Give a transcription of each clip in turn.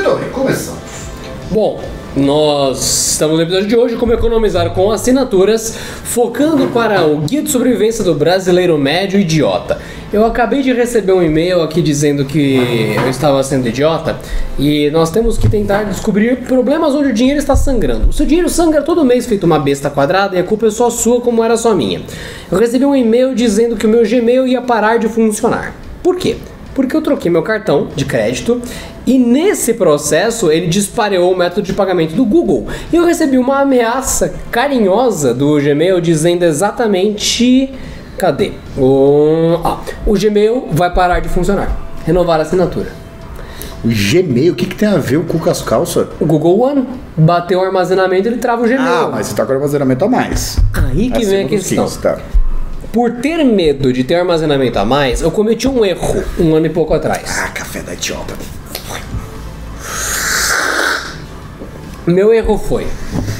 Muito bem, começamos. Bom, nós estamos no episódio de hoje como economizar com assinaturas, focando para o guia de sobrevivência do brasileiro médio idiota. Eu acabei de receber um e-mail aqui dizendo que eu estava sendo idiota e nós temos que tentar descobrir problemas onde o dinheiro está sangrando. O seu dinheiro sangra todo mês feito uma besta quadrada e a culpa é só sua como era só minha. Eu recebi um e-mail dizendo que o meu Gmail ia parar de funcionar. Por quê? Porque eu troquei meu cartão de crédito e nesse processo ele disparou o método de pagamento do Google. E eu recebi uma ameaça carinhosa do Gmail dizendo exatamente. Cadê? O, ah, o Gmail vai parar de funcionar. Renovar a assinatura. O Gmail, o que, que tem a ver com as calças? O Google One bateu o armazenamento ele trava o Gmail. Ah, mas você tá com armazenamento a mais. Aí que vem a questão. 15, tá. Por ter medo de ter armazenamento a mais, eu cometi um erro um ano e pouco atrás. Ah, café da idiota. Meu erro foi.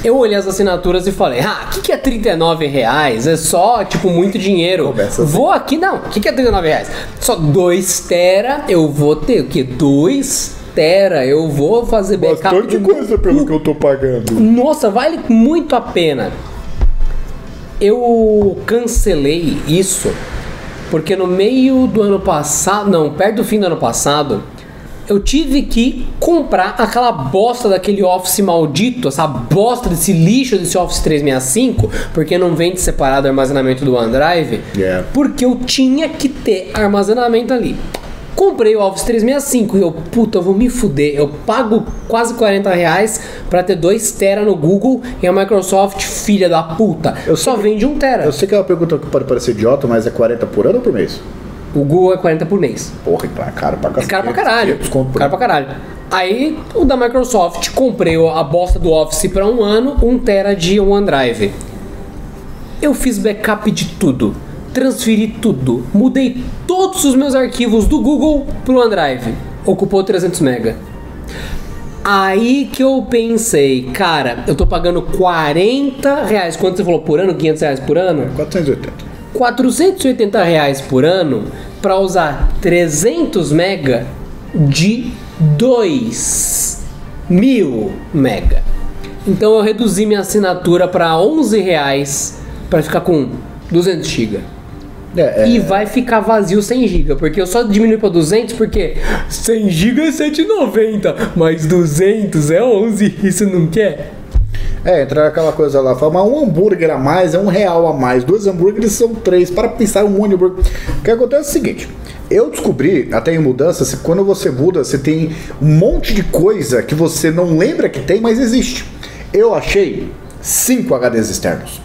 Eu olhei as assinaturas e falei, ah, o que, que é 39 reais? É só, tipo, muito dinheiro. Assim. Vou aqui, não. O que, que é 39 reais? Só 2 tera, eu vou ter o quê? 2 tera, eu vou fazer backup. do meu- eu tô pagando. Nossa, vale muito a pena. Eu cancelei isso porque no meio do ano passado, não, perto do fim do ano passado, eu tive que comprar aquela bosta daquele Office maldito, essa bosta desse lixo desse Office 365, porque não vende separado o armazenamento do OneDrive, Yeah. porque eu tinha que ter armazenamento ali. Comprei o Office 365 e eu, puta, eu vou me fuder. Eu pago quase 40 reais pra ter 2 tera no Google e a Microsoft, filha da puta, Eu só sei- vende 1 tera. Eu sei que é uma pergunta que pode parecer idiota, mas é 40 por ano ou por mês? O Google é 40 por mês. Porra, então é caro pra É cacete. caro pra caralho. 500 conto por Caro pra caralho. Aí, o da Microsoft, comprei a bosta do Office pra um ano, 1 tera de OneDrive. Eu fiz backup de tudo. Transferi tudo. Mudei todos os meus arquivos do Google pro OneDrive. Ocupou 300 mega. Aí que eu pensei, cara, eu tô pagando 40 reais. Quanto você falou por ano? 500 reais por ano? 480. 480 reais por ano para usar 300 mega de 2 mil mega. Então eu reduzi minha assinatura para 11 reais para ficar com 200 GB. É, é, E vai ficar vazio 100 GB, porque eu só diminui para 200 porque 100 GB é 7,90, mas 200 é 11, isso não quer? é, entra aquela coisa lá, fala, mas um hambúrguer a mais é um real a mais, dois hambúrgueres são três, para pensar um hambúrguer. O que acontece é o seguinte, eu descobri, até em mudança, quando você muda, você tem um monte de coisa que você não lembra que tem, mas existe. Eu achei cinco HDs externos.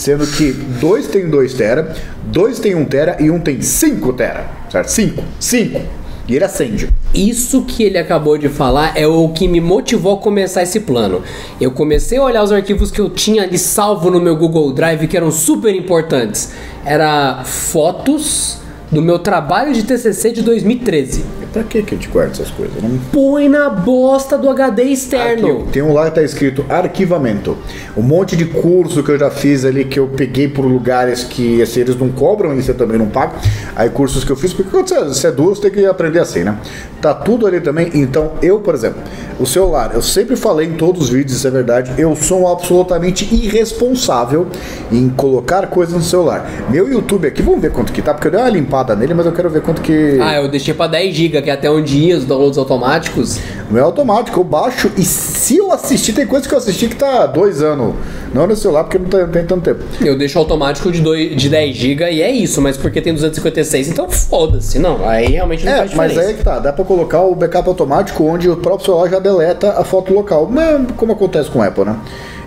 Sendo que dois tem 2 tera, dois tem 1 tera e um tem 5 tera. Certo? 5. 5. E ele acende. Isso que ele acabou de falar é o que me motivou a começar esse plano. Eu comecei a olhar os arquivos que eu tinha ali salvo no meu Google Drive que eram super importantes. Era fotos do meu trabalho de TCC de 2013. Pra que que a gente guarda essas coisas? Não Põe na bosta do HD externo. Arquivo. Tem um lá que tá escrito arquivamento. Um monte de curso que eu já fiz ali que eu peguei por lugares que assim, eles não cobram e você também não paga. Aí cursos que eu fiz, porque quando você, você é duro, você tem que aprender assim, né? Tá tudo ali também. Então, eu, por exemplo, o celular, eu sempre falei em todos os vídeos, isso é verdade, eu sou absolutamente irresponsável em colocar coisas no celular. Meu YouTube aqui, vamos ver quanto que tá, porque eu dei uma limpada nele, mas eu quero ver quanto que. Ah, eu deixei pra 10 GB, que é até onde ia os downloads automáticos. O meu é automático, eu baixo e se eu assistir, tem coisa que eu assisti que tá há dois anos. Não no celular, porque não, não tem tanto tempo. Eu deixo automático de, dois, de 10 GB e é isso, mas porque tem 256, então foda-se. Não, aí realmente não É, faz mas diferença. aí é que tá, dá pra colocar o backup automático onde o próprio celular já deleta a foto local. Mas, como acontece com o Apple, né?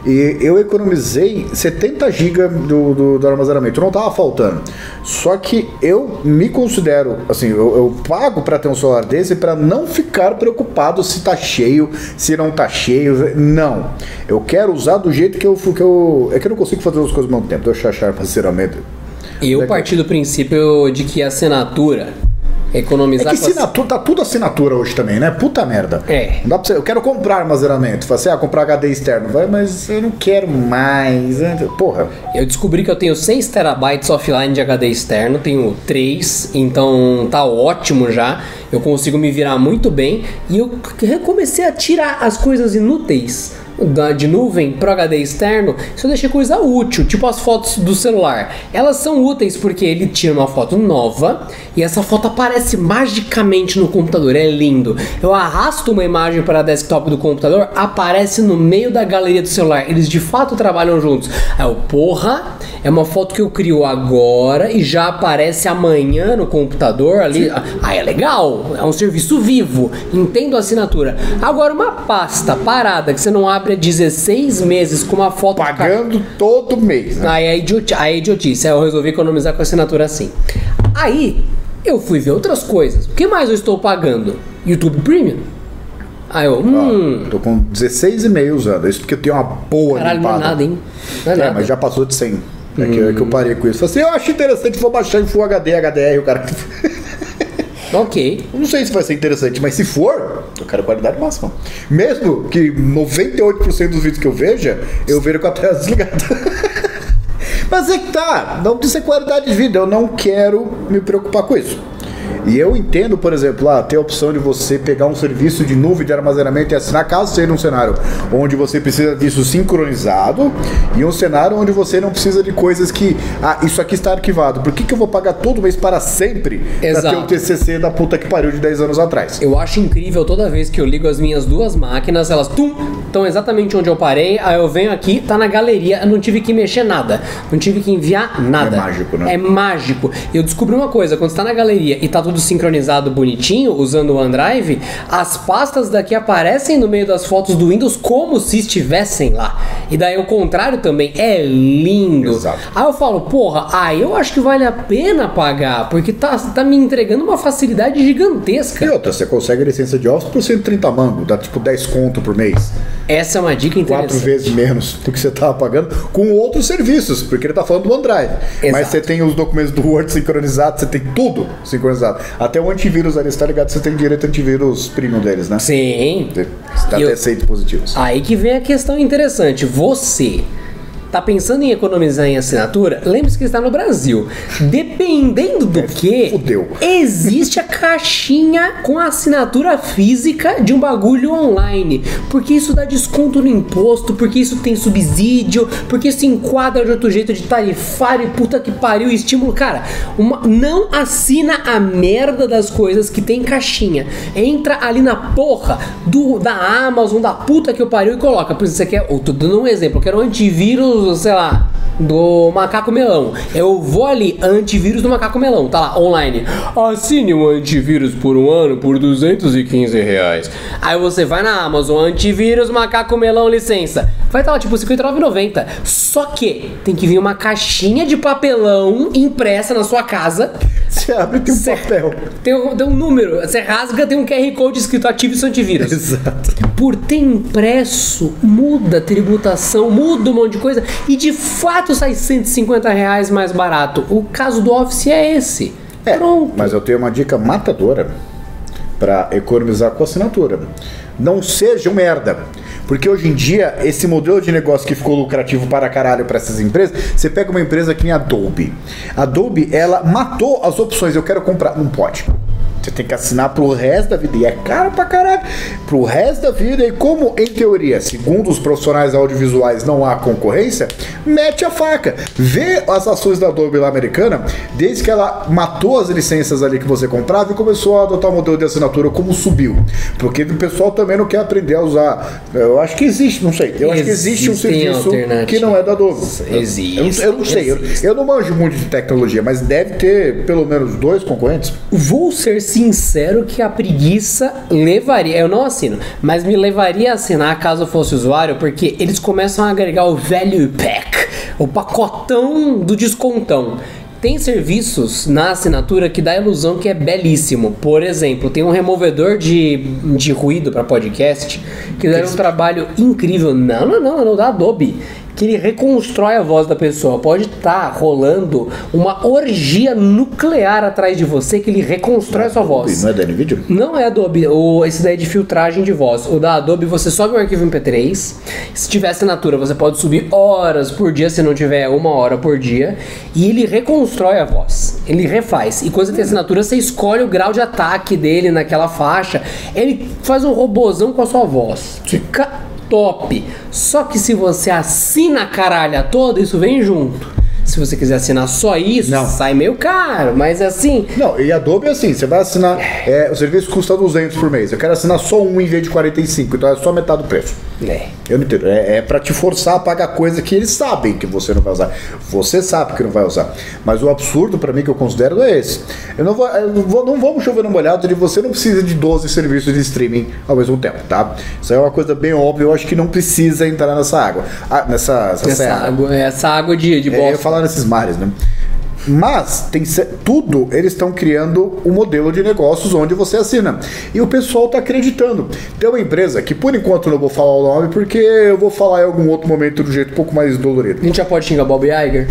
E eu economizei 70 GB do, do, do armazenamento, não tava faltando. Só que eu me considero, assim, eu, eu pago pra ter um celular desse pra não ficar preocupado se tá cheio, se não tá cheio. Não. Eu quero usar do jeito que eu. Que eu é que eu não consigo fazer as coisas ao mesmo tempo. Deixa eu achar armazenamento. Eu parti do princípio de que a assinatura economizar É que assinatura, tá tudo assinatura hoje também, né? Puta merda. É. Não dá pra você, eu quero comprar armazenamento. Fala assim, ah, comprar HD externo. Vai, mas eu não quero mais. Porra. Eu descobri que eu tenho 6 terabytes offline de HD externo, tenho 3, então tá ótimo já. Eu consigo me virar muito bem e eu comecei a tirar as coisas inúteis da, de nuvem pro HD externo. Isso eu deixei coisa útil, tipo as fotos do celular. Elas são úteis porque ele tira uma foto nova e essa foto aparece magicamente no computador. É lindo. Eu arrasto uma imagem para desktop do computador, aparece no meio da galeria do celular. Eles de fato trabalham juntos. Aí eu, porra, é uma foto que eu crio agora e já aparece amanhã no computador ali. Ah, é legal. É um serviço vivo. Entendo a assinatura. Agora, uma pasta parada que você não abre há 16 meses com uma foto. Pagando todo mês. Né? Aí é, idioti aí é idiotice. Aí eu resolvi economizar com a assinatura assim. Aí eu fui ver outras coisas. O que mais eu estou pagando? YouTube Premium. Aí eu, hum. Tô com 16,5 usando. Isso porque eu tenho uma boa Caralho, não é limpada. nada, hein? Não é, É, nada. Hum. mas já passou de 100. É que, é que eu parei com isso. Falei assim, eu acho interessante, vou baixar em Full HD, HDR, o cara. Ok. Não sei se vai ser interessante, mas se for, eu quero qualidade máxima. Mesmo que 98% dos vídeos que eu veja, eu vejo com a tela desligada. mas é que tá, não precisa ser qualidade de vida, eu não quero me preocupar com isso. E eu entendo, por exemplo, lá, ter a opção de você pegar um serviço de nuvem de armazenamento e assinar, caso seja um cenário onde você precisa disso sincronizado e um cenário onde você não precisa de coisas que, ah, isso aqui está arquivado. Por que, que eu vou pagar todo mês para sempre para ter o TCC da puta que pariu de 10 anos atrás? Eu acho incrível toda vez que eu ligo as minhas duas máquinas, elas tum, estão exatamente onde eu parei, aí eu venho aqui, tá na galeria, eu não tive que mexer nada, não tive que enviar nada. É mágico, né? É mágico. Eu descobri uma coisa, quando você tá na galeria e tá tudo sincronizado bonitinho, usando o OneDrive, as pastas daqui aparecem no meio das fotos do Windows como se estivessem lá. E daí o contrário também, é lindo. Exato. Aí eu falo, porra, aí eu acho que vale a pena pagar, porque tá, tá me entregando uma facilidade gigantesca. E outra, você consegue licença de Office por 130 mango, dá tipo 10 conto por mês. Essa é uma dica Quatro interessante. vezes menos do que você tava pagando com outros serviços, porque ele tá falando do OneDrive. Exato. Mas você tem os documentos do Word sincronizados, você tem tudo sincronizado. Até o antivírus ali, você tá ligado? Você tem direito ao antivírus premium deles, né? Sim. Dá E eu- até 100 dispositivos. Aí que vem a questão interessante. Você tá pensando em economizar em assinatura? Lembre-se que está no Brasil. Dependendo do que, fudeu. existe a caixinha com a assinatura física de um bagulho online. Porque isso dá desconto no imposto, porque isso tem subsídio, porque isso enquadra de outro jeito de tarifário, puta que pariu, estímulo. Cara, uma- não assina a merda das coisas que tem caixinha. Entra ali na porra do, da Amazon, da puta que eu pariu e coloca. Por exemplo, você quer. Eu tô dando um exemplo, eu quero um antivírus, sei lá. Do macaco melão. Eu vou ali, antivírus do macaco melão, tá lá, online. Assine um antivírus por um ano por 215 reais. Aí você vai na Amazon, antivírus, macaco melão, licença. Vai estar lá tipo R$ 59,90. Só que tem que vir uma caixinha de papelão impressa na sua casa. Você abre tem um Cê- papel. Tem um, tem um número, você rasga, tem um QR Code escrito ative seu antivírus. Exato. Por ter impresso, muda a tributação, muda um monte de coisa e de fato sai 150 reais mais barato. O caso do Office é esse. É, Pronto. mas eu tenho uma dica matadora para economizar com assinatura. Não seja um merda. Porque hoje em dia, esse modelo de negócio que ficou lucrativo para caralho para essas empresas, você pega uma empresa que nem a Adobe. A Adobe, ela matou as opções. Eu quero comprar. Não pode. Você tem que assinar pro resto da vida. E é caro pra caralho. Pro resto da vida. E como, em teoria, segundo os profissionais audiovisuais, não há concorrência, mete a faca. Vê as ações da Adobe lá americana, desde que ela matou as licenças ali que você comprava e começou a adotar o modelo de assinatura, como subiu. Porque o pessoal também não quer aprender a usar. Eu acho que existe, não sei. Eu acho que existe um serviço que não é da Adobe. Existe, Eu, eu não sei. Eu, eu não manjo muito de tecnologia, mas deve ter pelo menos dois concorrentes. Vou ser sincero que a preguiça levaria, eu não assino, mas me levaria a assinar caso eu fosse usuário, porque eles começam a agregar o value pack, o pacotão do descontão. Tem serviços na assinatura que dá a ilusão que é belíssimo. Por exemplo, tem um removedor de, de ruído para podcast que dá um trabalho incrível. Não, não, não, não, da Adobe. Que ele reconstrói a voz da pessoa. Pode estar rolando uma orgia nuclear atrás de você que ele reconstrói a sua voz. Não é da NVIDIA? Não é Adobe, o, esse daí é de filtragem de voz. O da Adobe você sobe um arquivo MP3. Se tiver assinatura, você pode subir horas por dia, se não tiver uma hora por dia. E ele reconstrói a voz. Ele refaz. E quando você tem assinatura, você escolhe o grau de ataque dele naquela faixa. Ele faz um robozão com a sua voz. Fica top. Só que se você assina a caralha toda, isso vem junto. Se você quiser assinar só isso, Não. sai meio caro. Mas assim, Não, e Adobe é assim, você vai assinar, é, o serviço custa 200 por mês, eu quero assinar só um em vez de 45, então é só metade do preço. Né? Eu não entendo, é, é pra te forçar a pagar coisa que eles sabem que você não vai usar. Você sabe que não vai usar. Mas o absurdo pra mim que eu considero é esse. Eu não vou, eu não, vou não vamos chover no molhado de você não precisa de 12 serviços de streaming ao mesmo tempo, tá? Isso é uma coisa bem óbvia, eu acho que não precisa entrar nessa água. Ah, nessa, essa Essa água, essa água de, de É, eu ia bosta. falar nesses mares, né? Mas tem tudo eles estão criando um modelo de negócios onde você assina. E o pessoal está acreditando. Tem uma empresa que por enquanto não vou falar o nome porque eu vou falar em algum outro momento do jeito um pouco mais dolorido. A gente já pode xingar Bob Iger?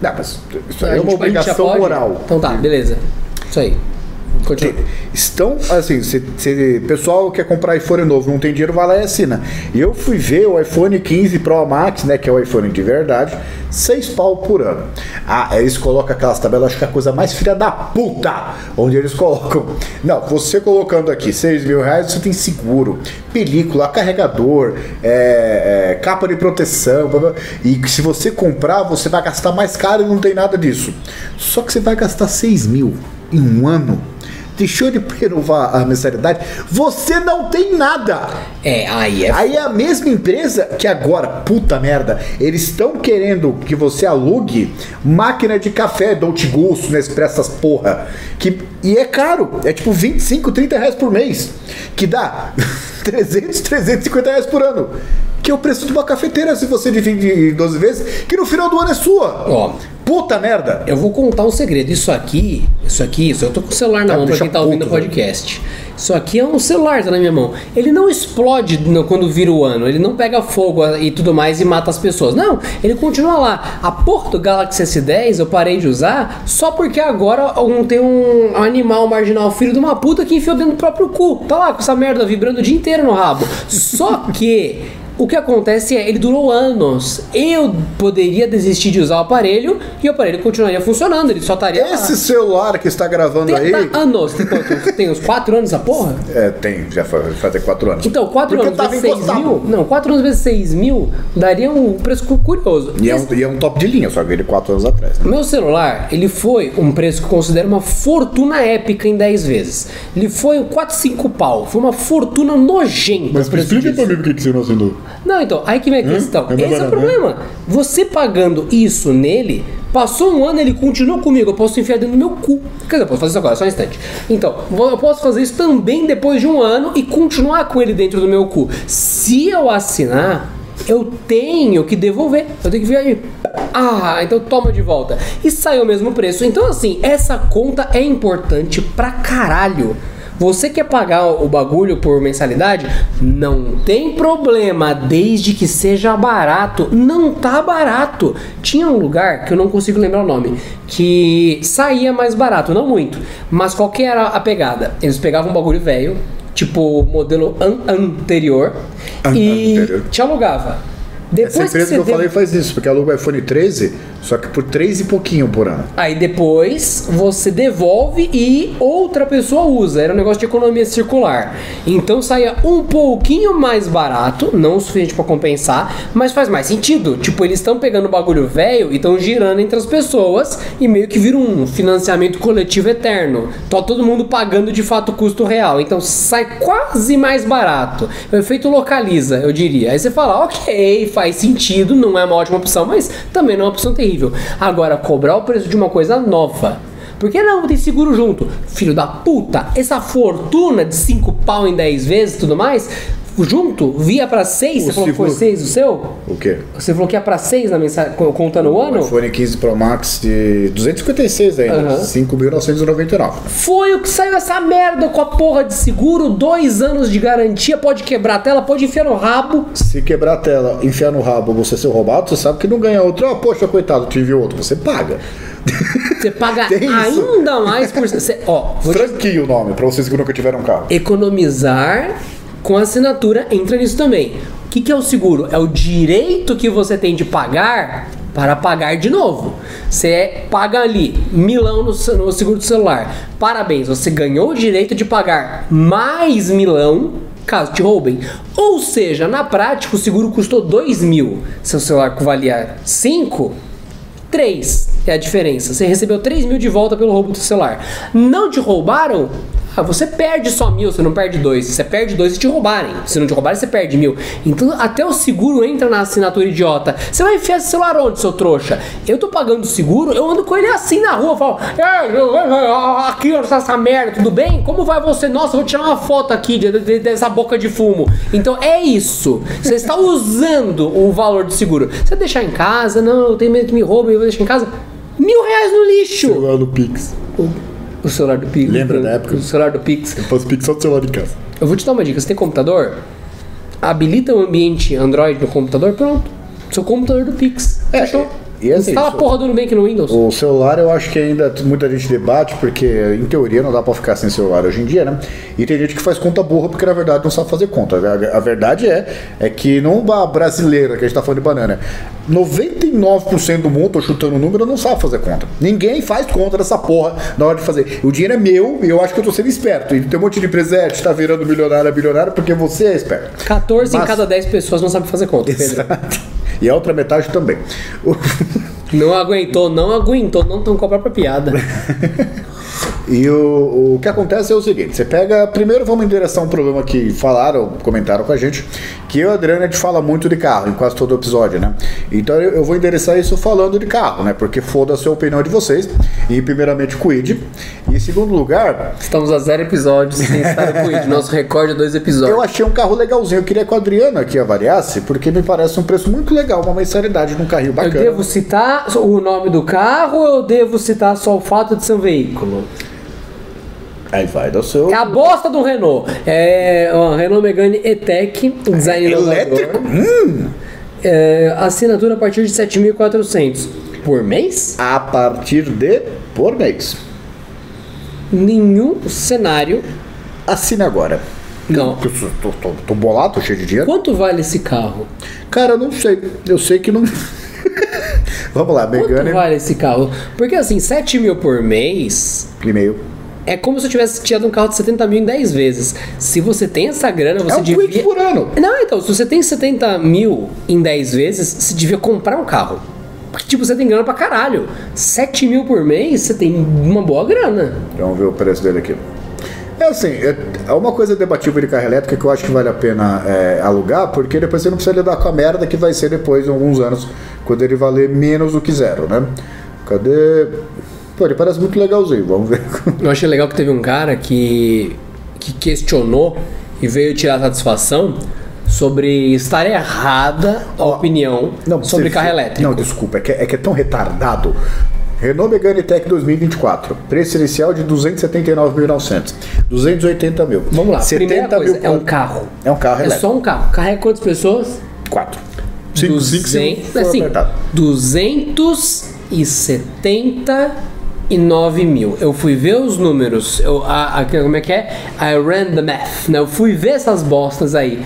Não, mas isso aí é uma obrigação moral. Então tá, beleza. Isso aí. Continua. Estão, assim, se, se pessoal quer comprar iPhone novo, não tem dinheiro, vai lá e assina. E eu fui ver o iPhone 15 Pro Max, né, que é o iPhone de verdade, 6 pau por ano. Ah, eles colocam aquelas tabelas, acho que é a coisa mais filha da puta, onde eles colocam. Não, você colocando aqui 6 mil reais, você tem seguro, película, carregador, é, é, capa de proteção, blá, blá. e se você comprar, você vai gastar mais caro e não tem nada disso. Só que você vai gastar 6 mil em um ano deixou de renovar a mensalidade, você não tem nada. É, aí é. Aí é a mesma empresa que agora, puta merda, eles estão querendo que você alugue máquina de café Dolce Gusto, Nespresso, essas porra. Que, e é caro, é tipo 25, 30 reais por mês, que dá 300, 350 reais por ano. Que é o preço de uma cafeteira se você divide em 12 vezes, que no final do ano é sua. Ó. Puta merda. Eu vou contar um segredo. Isso aqui, isso aqui, isso eu tô com o celular na Tá, mão pra quem tá ouvindo o velho. podcast. Isso aqui é um celular, tá na minha mão. Ele não explode no- quando vira o ano, ele não pega fogo e tudo mais e mata as pessoas. Não, ele continua lá. A porra do Galaxy S10 eu parei de usar só porque agora um, tem um animal marginal, filho de uma puta, que enfiou dentro do próprio cu. Tá lá com essa merda vibrando o dia inteiro no rabo. Só que. O que acontece é, ele durou anos. Eu poderia desistir de usar o aparelho e o aparelho continuaria funcionando. Ele só estaria. lá. Esse celular que está gravando Tem aí. tá, anos. Tem, quanto? tem uns 4 anos essa porra? É, tem, já fa- vai fazer quatro anos. Então, 4 Porque anos tava vezes 6 encostado. mil. Não, 4 anos vezes 6 mil daria um preço cu- curioso. E é, um, e é um top de linha, só que ele quatro anos atrás. né? Meu celular, ele foi um preço que eu considero uma fortuna épica em 10 vezes. Ele foi um 4, 5 pau. Foi uma fortuna nojenta. o preço disso. mim por que você não assinou. Não, então, aí que vem a questão. É mais Esse é o problema. Você pagando isso nele, passou um ano, ele continuou comigo. Eu posso enfiar dentro do meu cu. Quer dizer, eu posso fazer isso agora, só um instante. Então, eu posso fazer isso também depois de um ano e continuar com ele dentro do meu cu. Se eu assinar, eu tenho que devolver. Eu tenho que vir aí. Ah, então toma de volta. E sai o mesmo preço. Então, assim, essa conta é importante pra caralho. Você quer pagar o bagulho por mensalidade? Não tem problema, desde que seja barato. Não tá barato. Tinha um lugar que eu não consigo lembrar o nome, que saía mais barato, não muito. Mas qual que era a pegada? Eles pegavam um bagulho velho, tipo modelo an- anterior, An- e anterior. te alugava. Essa Depois empresa que você eu deu- falei faz isso, porque aluga o iPhone 13, só que por 3 e pouquinho por ano. Aí depois você devolve e outra pessoa usa. Era um negócio de economia circular. Então saía um pouquinho mais barato, não o suficiente pra compensar, mas faz mais sentido. Tipo, eles estão pegando o bagulho velho e estão girando entre as pessoas e meio que vira um financiamento coletivo eterno. Tá todo mundo pagando de fato o custo real. Então sai quase mais barato. O efeito localiza, eu diria. Aí você fala, ok, faz sentido, não é uma ótima opção, mas também não é uma opção terrível. Agora, cobrar o preço de uma coisa nova. Por que não? Tem seguro junto. Filho da puta, essa fortuna de 5 pau em 10 vezes e tudo mais, junto? Via pra 6? O Você falou que foi 6 o seu? O quê? Você falou que ia pra 6 na mensagem, co- contando o ano? iPhone 15 Pro Max de 256 ainda, Aham. 5.999. Foi o que saiu essa merda com a porra de seguro, dois anos de garantia, pode quebrar a tela, pode enfiar no rabo. Se quebrar a tela, enfiar no rabo, você ser roubado, você sabe que não ganha outro. Ah, poxa, coitado, tive outro. Você paga. Você paga ainda mais por. Você, ó, vou te Franquia o nome, pra vocês que nunca tiveram carro. economizar com assinatura entra nisso também. O que, que é o seguro? É o direito que você tem de pagar para pagar de novo. Você paga ali milão no, no seguro do celular. Parabéns, você ganhou o direito de pagar mais milão caso te roubem. Ou seja, na prática o seguro custou 2 mil. Seu celular valia 5, 3 é a diferença. Você recebeu 3 mil de volta pelo roubo do celular. Não te roubaram? Ah, você perde só mil, você não perde dois. Você perde dois se te roubarem. Se não te roubarem, você perde mil. Então até o seguro entra na assinatura idiota. Você vai enfiar esse celular onde, seu trouxa? Eu tô pagando o seguro, eu ando com ele assim na rua, falo, "É, eu- eu- aqui ó, essa merda, tudo bem? Como vai você? Nossa, vou tirar uma foto aqui de- de- dessa boca de fumo. Então é isso. Você está usando o valor do seguro. Você deixar em casa, não, eu tenho medo que me roubem, eu vou deixar em casa. Mil reais no lixo! Celular do Pix. O, celular do Pix. Lembra da época? O celular do Pix. Eu faço Pix só do celular de casa. Eu vou te dar uma dica. Você tem computador? Habilita o ambiente Android no computador, pronto. Seu computador do Pix. É, Fechou. E assim, Instala a porra do Nubank no Windows. O celular eu acho que ainda muita gente debate, porque em teoria não dá pra ficar sem celular hoje em dia, né? E tem gente que faz conta burra porque na verdade não sabe fazer conta. A, a verdade é, é que não uma brasileira que a gente tá falando de banana. 99% do mundo, tô chutando o número, não sabe fazer conta. Ninguém faz conta dessa porra na hora de fazer. O dinheiro é meu e eu acho que eu tô sendo esperto. E tem um monte de é, tá virando milionário a bilionário porque você é esperto. 14 em Mas- cada 10 pessoas não sabem fazer conta. Exato. E a outra metade também. Não aguentou, não aguentou, não com a própria piada. E o, o que acontece é o seguinte: você pega. Primeiro vamos endereçar um problema que falaram, comentaram com a gente, que eu e a Adriana a gente fala muito de carro em quase todo episódio, né? Então eu, eu vou endereçar isso falando de carro, né? Porque foda-se a opinião de vocês. E primeiramente cuide. E em segundo lugar, Estamos a zero episódios sem estar isso. Nosso recorde é dois episódios. eu achei um carro legalzinho. Eu queria que o Adriano aqui avaliasse, porque me parece um preço muito legal, uma mensalidade num carrinho Eu bacana. devo citar o nome do carro ou eu devo citar só o fato de ser um veículo? Aí vai do seu. É a bosta do Renault. É uma Renault Megane E-Tech, um design Elétrico? inovador. É, assinatura a partir de 7.400 por mês. A partir de por mês. Nenhum cenário. Assine agora. Não. Eu Tô, tô, tô bolado, tô cheio de dinheiro. Quanto vale esse carro? Cara, eu não sei. Eu sei que não. Vamos lá, Quanto Megane. vale esse carro? Porque assim, 7 mil por mês E-mail. É como se eu tivesse tirado um carro de 70 mil em 10 vezes. Se você tem essa grana, você É um devia. quid por ano. Não, então, se você tem 70 mil em 10 vezes, você devia comprar um carro. Porque, tipo, você tem grana pra caralho. 7 mil por mês, você tem uma boa grana. Vamos ver o preço dele aqui. É assim, é é uma coisa debatível de carro elétrico que eu acho que vale a pena é, alugar, porque depois você não precisa lidar com a merda que vai ser depois, em alguns anos, quando ele valer menos do que zero, né? Cadê? Pô, ele parece muito legalzinho, vamos ver. Eu achei legal que teve um cara que, que questionou e veio tirar satisfação sobre estar errada a opinião sobre você- carro elétrico. Não, desculpa, é que, é que é tão retardado. Renault Megane Tech 2024, preço inicial de 279.900, 280 mil. Vamos lá, 70 primeira coisa, mil é um carro. É um carro É elétrico. só um carro. Carrega quantas pessoas? 4. 5, 5, 5, 200, assim, 279 mil. Eu fui ver os números. Eu, a, a- como é que é? I ran the math. Né? Eu fui ver essas bostas aí.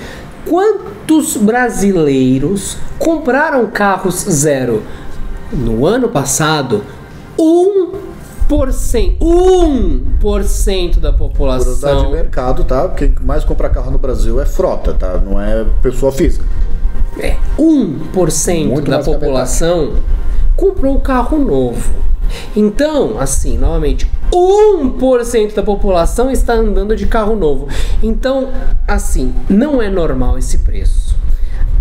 Quantos brasileiros compraram carros zero? No ano passado, 1%, 1% da Curiosidade de população mercado, tá? Quem mais compra carro no Brasil é frota, tá? Não é pessoa física. É, 1% Muito da população comprou um carro novo. Então, assim, novamente, 1% da população está andando de carro novo. Então, assim, não é normal esse preço.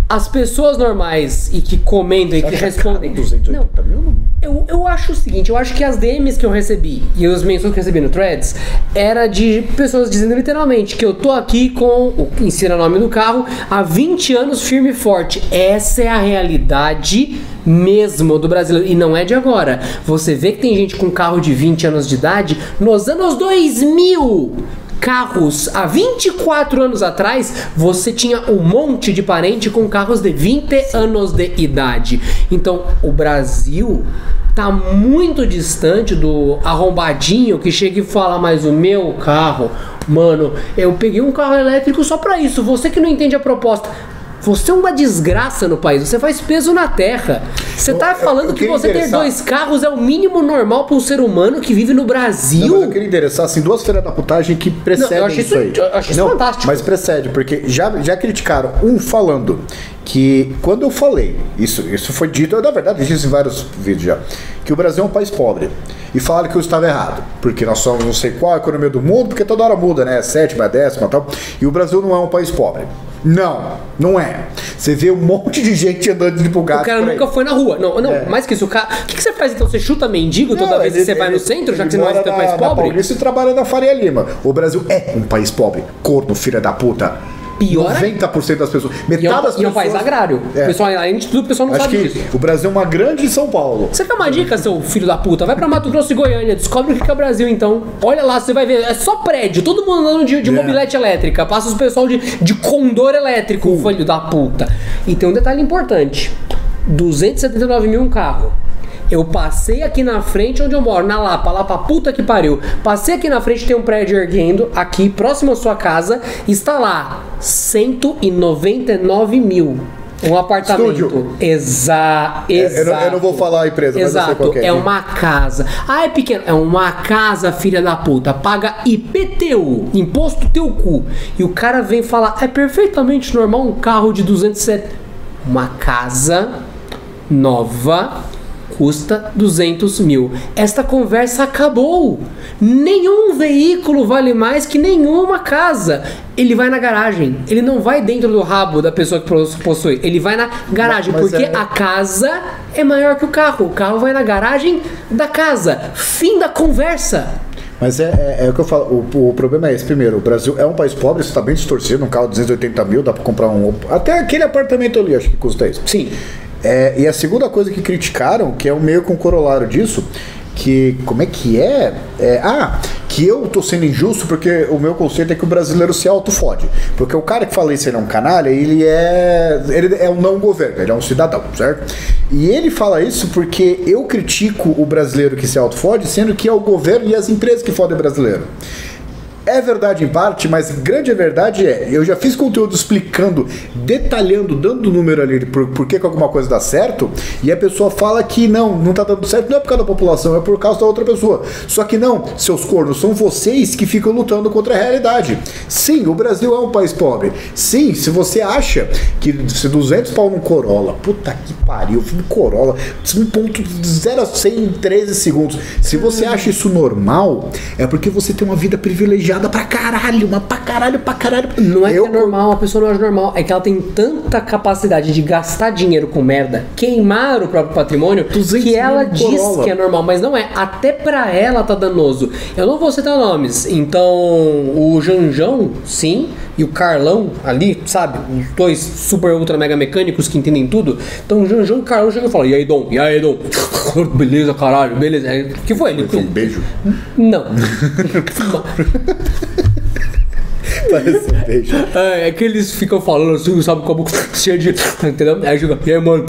As pessoas normais e que comentam e que respondem. caro 280 mil? Não. Eu, eu acho o seguinte, eu acho que as DMs que eu recebi e os menções que eu recebi no Threads era de pessoas dizendo literalmente que eu tô aqui com o ensina o nome do carro há 20 anos firme e forte. Essa é a realidade mesmo do brasileiro e não é de agora. Você vê que tem gente com carro de 20 anos de idade nos anos 2000 carros há 24 anos atrás, você tinha um monte de parente com carros de 20 anos de idade. Então, o Brasil tá muito distante do arrombadinho que chega e fala, mas o meu carro, mano, eu peguei um carro elétrico só pra isso. Você que não entende a proposta. Você é uma desgraça no país, você faz peso na terra. Você Eu- tá eu- falando eu que queria você ter interessar- dois carros é o mínimo normal para um ser humano que vive no Brasil? Não, eu queria interessar assim, duas feiras da putagem que precedem Não, eu achei isso aí. isso- eu achei isso fantástico. Mas precede, porque já, já criticaram um falando que quando eu falei, isso, isso foi dito, eu, na verdade disse em vários vídeos já, que o Brasil é um país pobre. E falaram que eu estava errado, porque nós somos não sei qual a economia do mundo, porque toda hora muda, né? Sétima, décima e tal. E o Brasil não é um país pobre. Não, não é. Você vê um monte de gente andando de bugatti O cara nunca foi na rua. Não, não, É. mais que isso, o cara. O que, que você faz então? Você chuta mendigo toda Não, vez que ele- você vai no ele- centro, já ele que você não é na- na pobre? Paulista e trabalha na Faria Lima. O Brasil é um país pobre. Corno, filha da puta. Pior é- 90% das pessoas. E é, Metade um, das e é um pessoas. país agrário. É. Pessoal, além de tudo, o pessoal não Acho sabe que disso. o Brasil é uma grande São Paulo. Você quer uma dica, seu filho da puta? Vai pra Mato Grosso e Goiânia, descobre o que é o Brasil então. Olha lá, você vai ver, é só prédio, todo mundo andando de, de É. mobilete elétrica, passa os pessoal de, de condor elétrico, filho da puta. E tem um detalhe importante: 279 mil um carro. Eu passei aqui na frente onde eu moro, na Lapa, lá pra puta que pariu. Passei aqui na frente, tem um prédio erguendo, aqui próximo à sua casa, está lá 199 mil. Um apartamento. Estúdio. Exa É, eu, não, exato. eu não vou falar a empresa, mas eu sei Exato, qual é. é uma casa. Ah, é pequeno. É uma casa, filha da puta. Paga IPTU, imposto teu cu. E o cara vem falar, é perfeitamente normal um carro de 207. Uma casa nova custa 200 mil. Esta conversa acabou. Nenhum veículo vale mais que nenhuma casa. Ele vai na garagem. Ele não vai dentro do rabo da pessoa que possui. Ele vai na garagem. Mas porque é- a casa é maior que o carro. O carro vai na garagem da casa. Fim da conversa. Mas é, é, é o que eu falo, o, o problema é esse. Primeiro, o Brasil é um país pobre, isso tá bem distorcido, um carro de 280 mil, dá pra comprar um. Até aquele apartamento ali, acho que custa isso. Sim. É, e a segunda coisa que criticaram, que é o meio com corolário disso, que como é que é? É, Ah, que eu tô sendo injusto porque o meu conceito é que o brasileiro se autofode. Porque o cara que fala isso, ele é um canalha, ele é ele é um não governo, ele é um cidadão, certo? E ele fala isso porque eu critico o brasileiro que se autofode, sendo que é o governo e as empresas que fodem o brasileiro. É verdade em parte, mas grande verdade é, eu já fiz conteúdo explicando, detalhando, dando número ali por, por que, que alguma coisa dá certo, e a pessoa fala que não, não tá dando certo, não é por causa da população, é por causa da outra pessoa. Só que não, seus cornos, são vocês que ficam lutando contra a realidade. Sim, o Brasil é um país pobre. Sim, se você acha que se 200 pau num Corolla, puta que pariu, um Corolla, 1.0 a 100 em 13 segundos. Se você acha isso normal, é porque você tem uma vida privilegiada pra caralho, mas pra caralho, pra caralho. Não é Eu- que é normal, a pessoa não acha normal. É que ela tem tanta capacidade de gastar dinheiro com merda, queimar o próprio patrimônio, 200 que ela diz Corolla. que é normal, mas não é. Até pra ela tá danoso. Eu não vou citar nomes. Então, o Janjão, sim, e o Carlão ali, sabe? Os dois super ultra mega mecânicos que entendem tudo. Então, o Janjão e o Carlão chegam e falam: E aí, Dom? E aí, Dom? Beleza, caralho, beleza. Aí, O que foi? Ele, Um beijo. Não. Parece um beijo. É, é que eles ficam falando assim, sabe, com a boca cheia de. Entendeu? Aí chega, e aí, mano,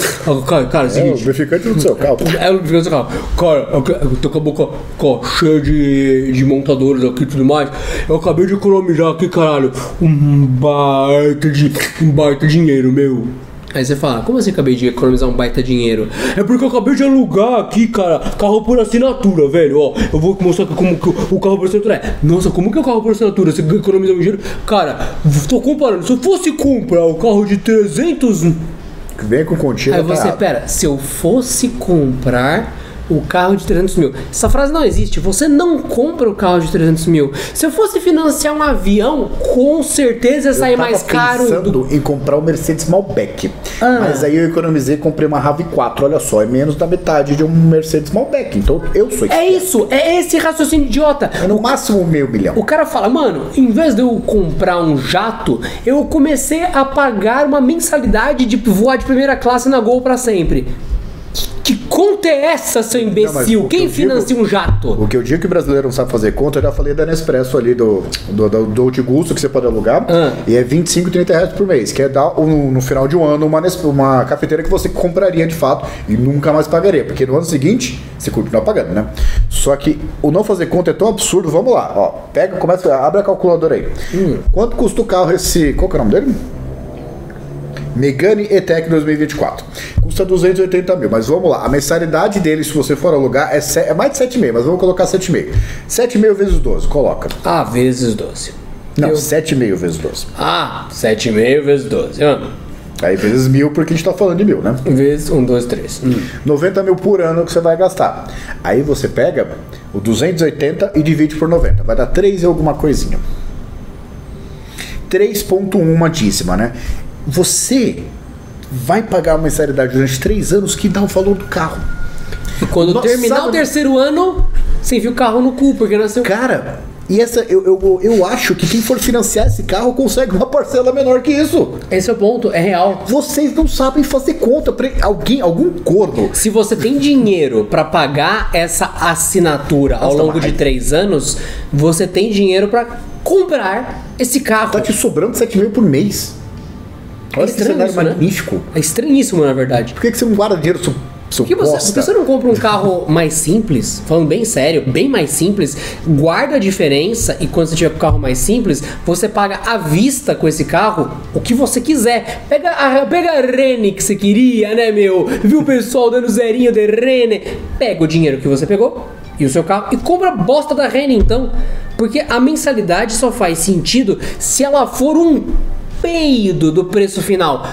cara, cara, é o É o seguinte. lubrificante do seu carro. Aí eu fico assim, cara, cara, eu, eu tô com a boca ó, cheia de, de montadores aqui e tudo mais. Eu acabei de economizar aqui, caralho, um baita de. um baita dinheiro, meu. Aí você fala, como assim acabei de economizar um baita dinheiro? É porque eu acabei de alugar aqui, cara, carro por assinatura, velho. Ó, eu vou mostrar aqui como que o carro por assinatura é. Nossa, como que é o carro por assinatura? Você economiza um dinheiro? Cara, tô comparando. Se eu fosse comprar o carro de 300 Vem com continha. Aí tá você, errado. pera, se eu fosse comprar o carro de 300 mil. Essa frase não existe. Você não compra o carro de 300 mil. Se eu fosse financiar um avião, com certeza ia sair eu mais caro. pensando do- em comprar o Mercedes Malbec. Ah. Mas aí eu economizei e comprei uma RAV4. Olha só, é menos da metade de um Mercedes Malbec. Então eu sou É isso, é esse raciocínio idiota. É no máximo meio milhão. O cara fala, mano, em vez de eu comprar um jato, eu comecei a pagar uma mensalidade de voar de primeira classe na Gol pra sempre. Que, conta é essa, seu imbecil? o que Quem eu digo- financia um jato? O que eu digo que o brasileiro não sabe fazer conta, eu já falei da Nespresso ali do, do, do, do Gusto que você pode alugar. Ah. E é 25, 30 reais por mês. Que é dar um- no final de um ano uma, uma cafeteira que você compraria de fato e nunca mais pagaria. Porque no ano seguinte você continua pagando, né? Só que o não fazer conta é tão absurdo. Vamos lá, ó. Pega, começa, abre a calculadora aí. Hum. Quanto custa o carro esse. Qual que é o nome dele? Megane E-Tech 2024. Custa 280 mil, mas vamos lá. A mensalidade dele, se você for alugar, é, é mais de 7,5, mas vamos colocar 7,5. 7,5 vezes 12, coloca. Ah, vezes 12. Não, Eu- 7,5 vezes 12. Ah, 7,5 vezes 12. Ah, Aí vezes mil, porque a gente tá falando de mil, né? vezes 1, 2, 3. 90 mil por ano que você vai gastar. Aí você pega o 280 e divide por 90. Vai dar 3 e alguma coisinha. 3,1 uma dízima, né? Você vai pagar uma mensalidade durante 3 anos que dá o valor do carro. E quando Nossa, terminar o terceiro ano, você enfia o carro no cu, porque nasceu. Cara, e essa eu, eu, eu acho que quem for financiar esse carro consegue uma parcela menor que isso. Esse é o ponto, é real. Vocês não sabem fazer conta. Pre- Alguém, algum corno Se você tem dinheiro pra pagar essa assinatura ao Nossa, longo mas- de três anos, você tem dinheiro pra comprar esse carro. tá te sobrando 7 mil por mês. Olha que estranho cenário isso, né? magnífico. É estranhíssimo, na verdade. Por que, que você não guarda dinheiro seu, seu Por que você, que você não compra um carro mais simples? Falando bem sério, bem mais simples, guarda a diferença e quando você tiver com o carro mais simples, você paga à vista com esse carro o que você quiser. Pega a, pega a Rene que você queria, né, meu? Viu o pessoal dando zerinho de Rene? Pega o dinheiro que você pegou e o seu carro e compra a bosta da Rene então. Porque a mensalidade só faz sentido se ela for um peido do preço final.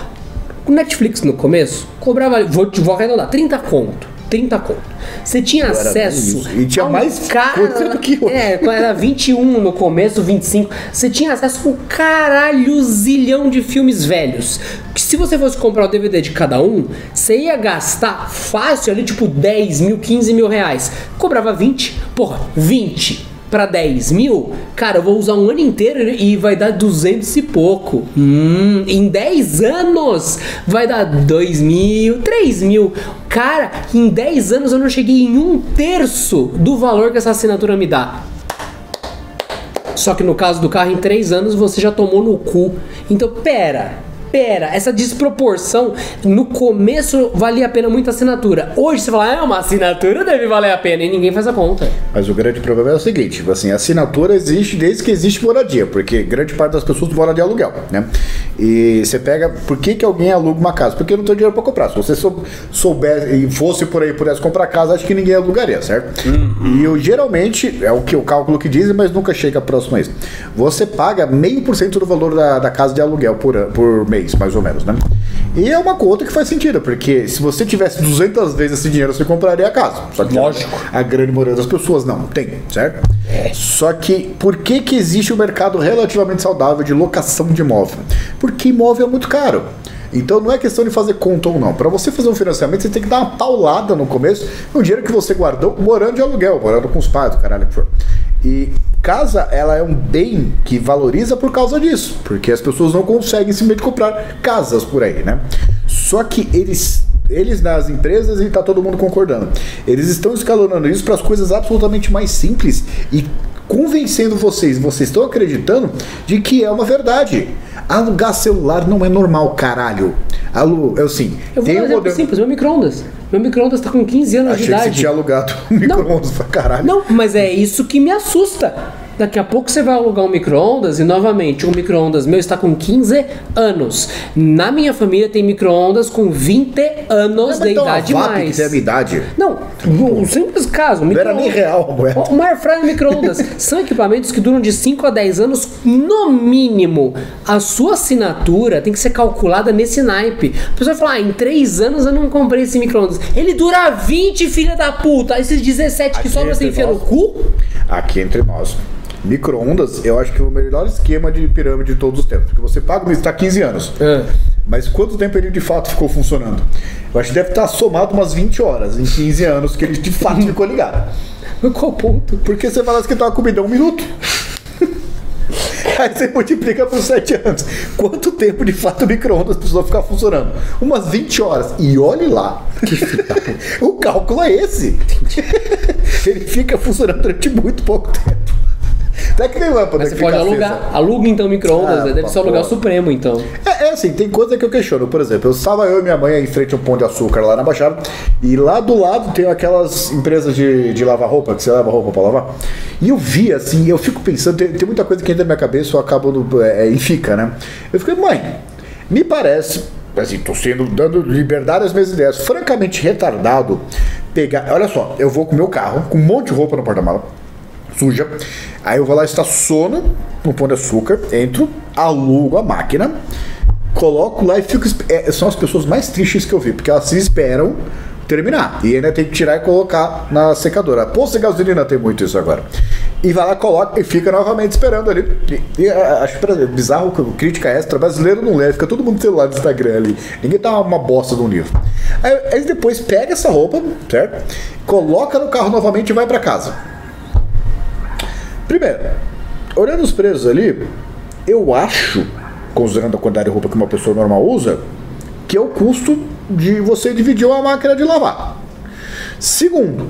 O Netflix no começo cobrava, vou, vou arredondar, 30 conto. 30 conto. Você tinha Era acesso. E tinha mais cara, coisa do que hoje. É, era 21 no começo, 25. Você tinha acesso a um caralho zilhão de filmes velhos. Que se você fosse comprar o DVD de cada um, você ia gastar fácil ali, tipo 10 mil, 15 mil reais. Cobrava 20. Porra, 20 pra 10 mil, cara, eu vou usar um ano inteiro e vai dar 200 e pouco. Hum, em 10 anos vai dar 2 mil, 3 mil. Cara, em 10 anos eu não cheguei em um terço do valor que essa assinatura me dá. Só que no caso do carro, em 3 anos você já tomou no cu. Então, pera. Pera, essa desproporção no começo valia a pena muita assinatura. Hoje você fala, é uma assinatura deve valer a pena e ninguém faz a conta. Mas o grande problema é o seguinte, assim, a assinatura existe desde que existe moradia, porque grande parte das pessoas mora de aluguel, né? E você pega, por que, que alguém aluga uma casa? Porque não tem dinheiro para comprar. Se você sou- souber e fosse por aí pudesse comprar casa, acho que ninguém alugaria, certo? E eu, geralmente, é o que o cálculo que dizem, mas nunca chega próximo a isso. Você paga meio por cento do valor da, da casa de aluguel por, por mês, mais ou menos, né? E é uma conta que faz sentido, porque se você tivesse 200 vezes esse dinheiro, você compraria a casa. Só que Lógico. a grande maioria das pessoas não tem, certo? Só que por que, que existe um mercado relativamente saudável de locação de imóvel? Porque imóvel é muito caro. Então não é questão de fazer conta ou não. Para você fazer um financiamento, você tem que dar uma paulada no começo no dinheiro que você guardou morando de aluguel, morando com os pais, do caralho que for. E casa, ela é um bem que valoriza por causa disso, porque as pessoas não conseguem simplesmente comprar casas por aí, né? Só que eles eles nas empresas e tá todo mundo concordando. Eles estão escalonando isso para as coisas absolutamente mais simples e convencendo vocês, vocês estão acreditando de que é uma verdade. Alugar celular não é normal, caralho. Alu, eu sim. Eu vou tem dar um exemplo modelo. simples, meu micro-ondas. Meu micro-ondas tá com 15 anos Achei de que você idade. tinha alugado um micro-ondas pra caralho. Não, mas é isso que me assusta. Daqui a pouco você vai alugar um micro-ondas e novamente, um micro-ondas meu está com 15 anos. Na minha família tem micro-ondas com 20 anos de então, idade a VAP mais. que tem a minha idade. Não, um simples caso. Não era nem real a moeda. o air fryer e micro-ondas são equipamentos que duram de 5 a 10 anos no mínimo. A sua assinatura tem que ser calculada nesse naipe. A pessoa vai falar, ah, em 3 anos eu não comprei esse micro-ondas. Ele dura 20, filha da puta. Esses 17 que sobra você enfia no cu? Aqui entre nós. Micro-ondas, eu acho que é o melhor esquema de pirâmide de todos os tempos. Porque você paga, está 15 anos. Mas quanto tempo ele de fato ficou funcionando? Eu acho que deve estar somado umas 20 horas em 15 anos que ele de fato ficou ligado. Mas Qual ponto? Porque você fala que tá uma comida um minuto. Aí você multiplica por 7 anos. Quanto tempo de fato o micro-ondas precisou ficar funcionando? Umas 20 horas. E olhe lá. o cálculo é esse. Ele fica funcionando durante muito pouco tempo. Até que tem lâmpada Mas você pode alugar. acesa. Aluga então micro-ondas, Ah, né? Deve ser o lugar supremo então. É, é assim, tem coisa que eu questiono. Por exemplo, eu estava eu e minha mãe em frente a um pão de açúcar lá na Baixada, e lá do lado tem aquelas empresas de, de lavar roupa, que você leva roupa pra lavar. E eu vi assim, eu fico pensando, tem, tem muita coisa que entra na minha cabeça, eu acabo no, é, e fica, né? Eu fiquei, mãe, me parece, assim, tô sendo dando liberdade às minhas ideias, francamente retardado pegar. Olha só, eu vou com o meu carro, com um monte de roupa no porta-mala suja. Aí eu vou lá, estaciono no pão de açúcar, entro, alugo a máquina, coloco lá e fico. é, são as pessoas mais tristes que eu vi, porque elas se esperam terminar. E ainda tem que tirar e colocar na secadora. Posto de gasolina tem muito isso agora. E vai lá, coloca e fica novamente esperando ali. E, e, ah, acho exemplo, bizarro, crítica extra, brasileiro não lê, fica todo mundo no celular do Instagram ali. Ninguém tá uma bosta um livro. Aí, aí depois pega essa roupa, certo? Coloca no carro novamente e vai pra casa. Primeiro, olhando os preços ali, eu acho, considerando a quantidade de roupa que uma pessoa normal usa, que é o custo de você dividir uma máquina de lavar. Segundo,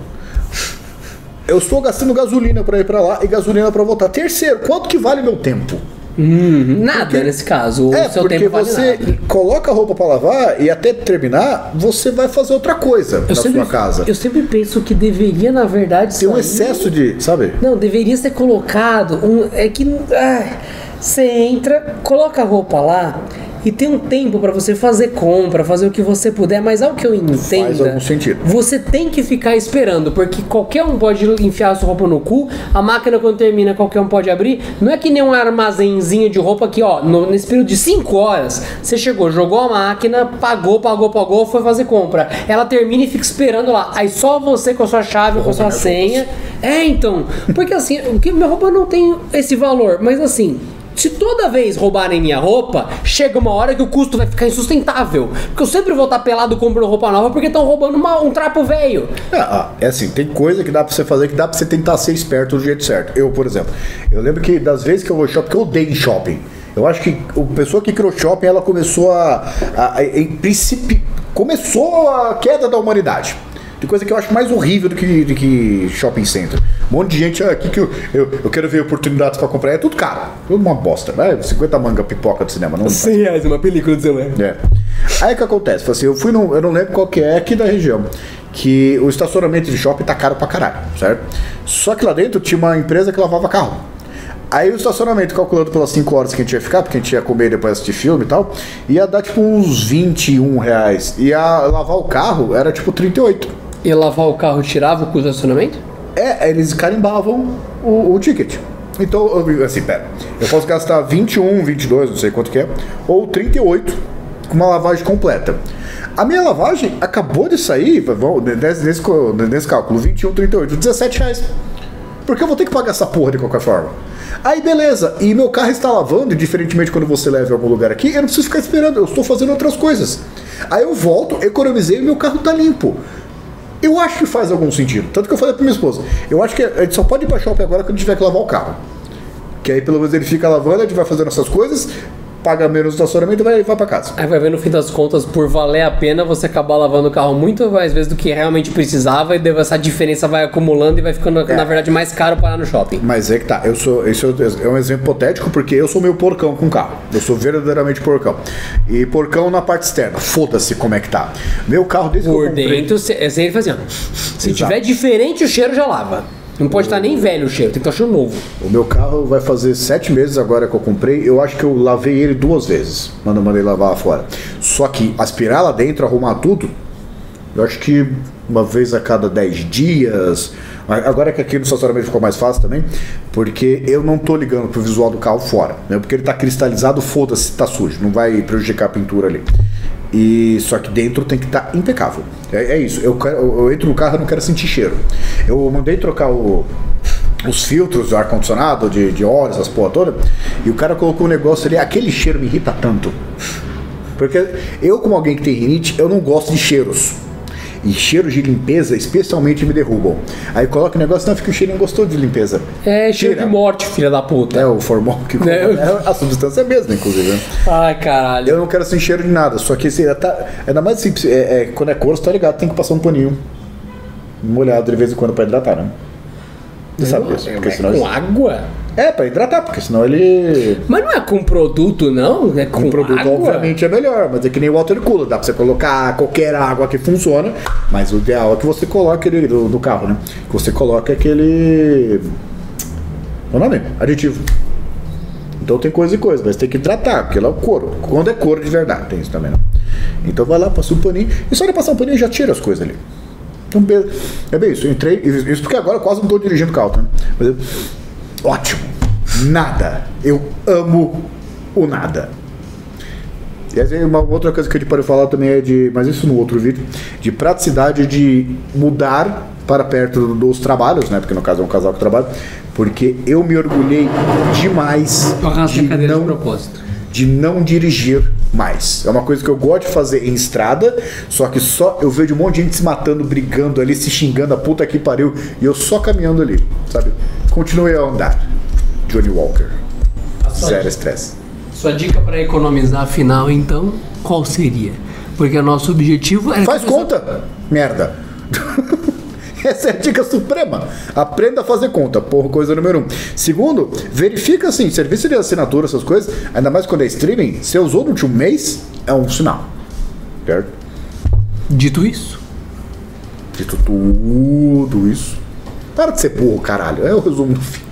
eu estou gastando gasolina para ir para lá e gasolina para voltar. Terceiro, quanto que vale meu tempo? Nada nesse caso. O é, seu porque tempo vale você nada. coloca a roupa para lavar e até terminar, você vai fazer outra coisa na sua casa. Eu sempre penso que deveria, na verdade, Tem um excesso de, sabe? Não, deveria ser colocado um. É que. ai, você entra, coloca a roupa lá e tem um tempo pra você fazer compra, fazer o que você puder, mas ao que eu entenda. algum sentido. Você tem que ficar esperando, porque qualquer um pode enfiar a sua roupa no cu, a máquina quando termina, qualquer um pode abrir. Não é que nem um armazenzinho de roupa que, ó, no- nesse período de 5 horas, você chegou, jogou a máquina, pagou, pagou, pagou, foi fazer compra. Ela termina e fica esperando lá. Aí só você com a sua chave, com a sua minhas senha. É, então. Porque assim, o que minha roupa não tem esse valor, mas assim. Se toda vez roubarem minha roupa, chega uma hora que o custo vai ficar insustentável. Porque eu sempre vou estar pelado comprando roupa nova porque estão roubando uma- um trapo velho. É, ah, é assim, tem coisa que dá pra você fazer que dá pra você tentar ser esperto do jeito certo. Eu, por exemplo, eu lembro que das vezes que eu vou shopping, que eu odeio shopping. Eu acho que a pessoa que criou shopping, ela começou a, a- a- em princípio, começou a queda da humanidade. Tem coisa que eu acho mais horrível do que, do que shopping center. Um monte de gente ah, aqui que eu, eu, eu quero ver oportunidades pra comprar. É tudo caro. Tudo uma bosta. Né? 50 manga pipoca do cinema. Não, 100 reais uma película de celular. é. Aí o que acontece? Assim, eu fui num, eu não lembro qual que é aqui da região, que o estacionamento de shopping tá caro pra caralho, certo? Só que lá dentro tinha uma empresa que lavava carro. Aí o estacionamento, calculando pelas 5 horas que a gente ia ficar, porque a gente ia comer depois assistir filme e tal, ia dar tipo uns 21 reais. E a lavar o carro era tipo 38. E lavar o carro tirava o do estacionamento? É, eles carimbavam o, o ticket. Então, eu- assim, pera, eu posso gastar 21, 22, não sei quanto que é, ou 38 com uma lavagem completa. A minha lavagem acabou de sair, nesse, nesse, nesse cálculo, 21, 38, 17 reais. Porque eu vou ter que pagar essa porra de qualquer forma. Aí beleza, e meu carro está lavando, e diferentemente quando você leva em algum lugar aqui, eu não preciso ficar esperando, eu estou fazendo outras coisas. Aí eu volto, economizei e meu carro está limpo. Eu acho que faz algum sentido. Tanto que eu falei pra minha esposa, eu acho que a gente só pode ir pra shopping agora quando tiver que lavar o carro. Que aí pelo menos ele fica lavando, a gente vai fazendo essas coisas, paga menos estacionamento e vai, vai pra casa. Aí vai ver no fim das contas, por valer a pena, você acabar lavando o carro muito mais vezes do que realmente precisava, e daí essa diferença vai acumulando e vai ficando, na verdade, mais caro parar no shopping. Mas é que tá, eu sou. Esse é um exemplo hipotético porque eu sou meio porcão com carro. Eu sou verdadeiramente porcão. E porcão na parte externa. Foda-se como é que tá. Meu carro desde Por dentro, você sempre faz assim, ó. Se Exato. tiver diferente, o cheiro já lava. Não pode estar nem velho o cheiro, tem que estar cheiro novo. O meu carro vai fazer sete meses agora que eu comprei. Eu acho que eu lavei ele duas vezes. Quando eu mandei lavar lá fora. Só que aspirar lá dentro, arrumar tudo, eu acho que uma vez a cada dez dias. Agora que aqui no estacionamento ficou mais fácil também, porque eu não tô ligando pro visual do carro fora. Né? Porque ele tá cristalizado, foda-se, tá sujo. Não vai prejudicar a pintura ali. E só que dentro tem que estar tá impecável. É, é isso. Eu, quero, eu, entro no carro e não quero sentir cheiro. Eu mandei trocar o, os filtros do ar-condicionado, de, de óleo, essas porra toda, e o cara colocou um negócio ali, aquele cheiro me irrita tanto. Porque eu, como alguém que tem rinite, eu não gosto de cheiros e cheiros de limpeza especialmente me derrubam. Aí coloca o negócio, não, fica um cheirinho gostoso de limpeza. É, cheiro Tira. de morte, filha da puta. É, o formol que é, é a substância é a mesma, inclusive. Né? Ai, caralho. Eu não quero sem cheiro de nada, só que assim, tá, ainda mais assim, é, é, quando é couro, tá ligado, tem que passar um paninho molhado de vez em quando pra hidratar, né? Você sabe disso. Com água? É, pra hidratar, porque senão ele. Mas não é com produto, não? É com, com produto, água? obviamente, é melhor, mas é que nem water cooler. Dá pra você colocar qualquer água que funciona, mas o ideal é que você coloque ele no, no carro, né? Que você coloque aquele. Qual é o nome? Aditivo. Então tem coisa e coisa, mas tem que tratar, porque lá é o couro. Quando é couro de verdade, tem isso também, não. Então vai lá, passa um paninho. E só de passar um paninho já tira as coisas ali. Então, é bem isso. Eu entrei. Isso porque agora eu quase não estou dirigindo carro, tá? Mas eu, ótimo. Nada. Eu amo o nada. E aí, uma outra coisa que a gente pode falar também é de, mas isso no outro vídeo, de praticidade de mudar para perto dos trabalhos, né? Porque no caso é um casal que trabalha, porque eu me orgulhei demais de não, de não dirigir mais. É uma coisa que eu gosto de fazer em estrada, só que só eu vejo um monte de gente se matando, brigando ali, se xingando, a puta que pariu, e eu só caminhando ali, sabe? Continue a andar. Johnny Walker. Zero estresse. Sua dica para economizar afinal, então, qual seria? Porque o nosso objetivo é. Faz conta! Merda! Essa é a dica suprema. Aprenda a fazer conta, por coisa número um. Segundo, verifica assim, serviço de assinatura, essas coisas, ainda mais quando é streaming, você usou no último mês, é um sinal. Certo? Dito isso. Dito tudo isso. Para de ser burro, caralho. É o resumo do filme.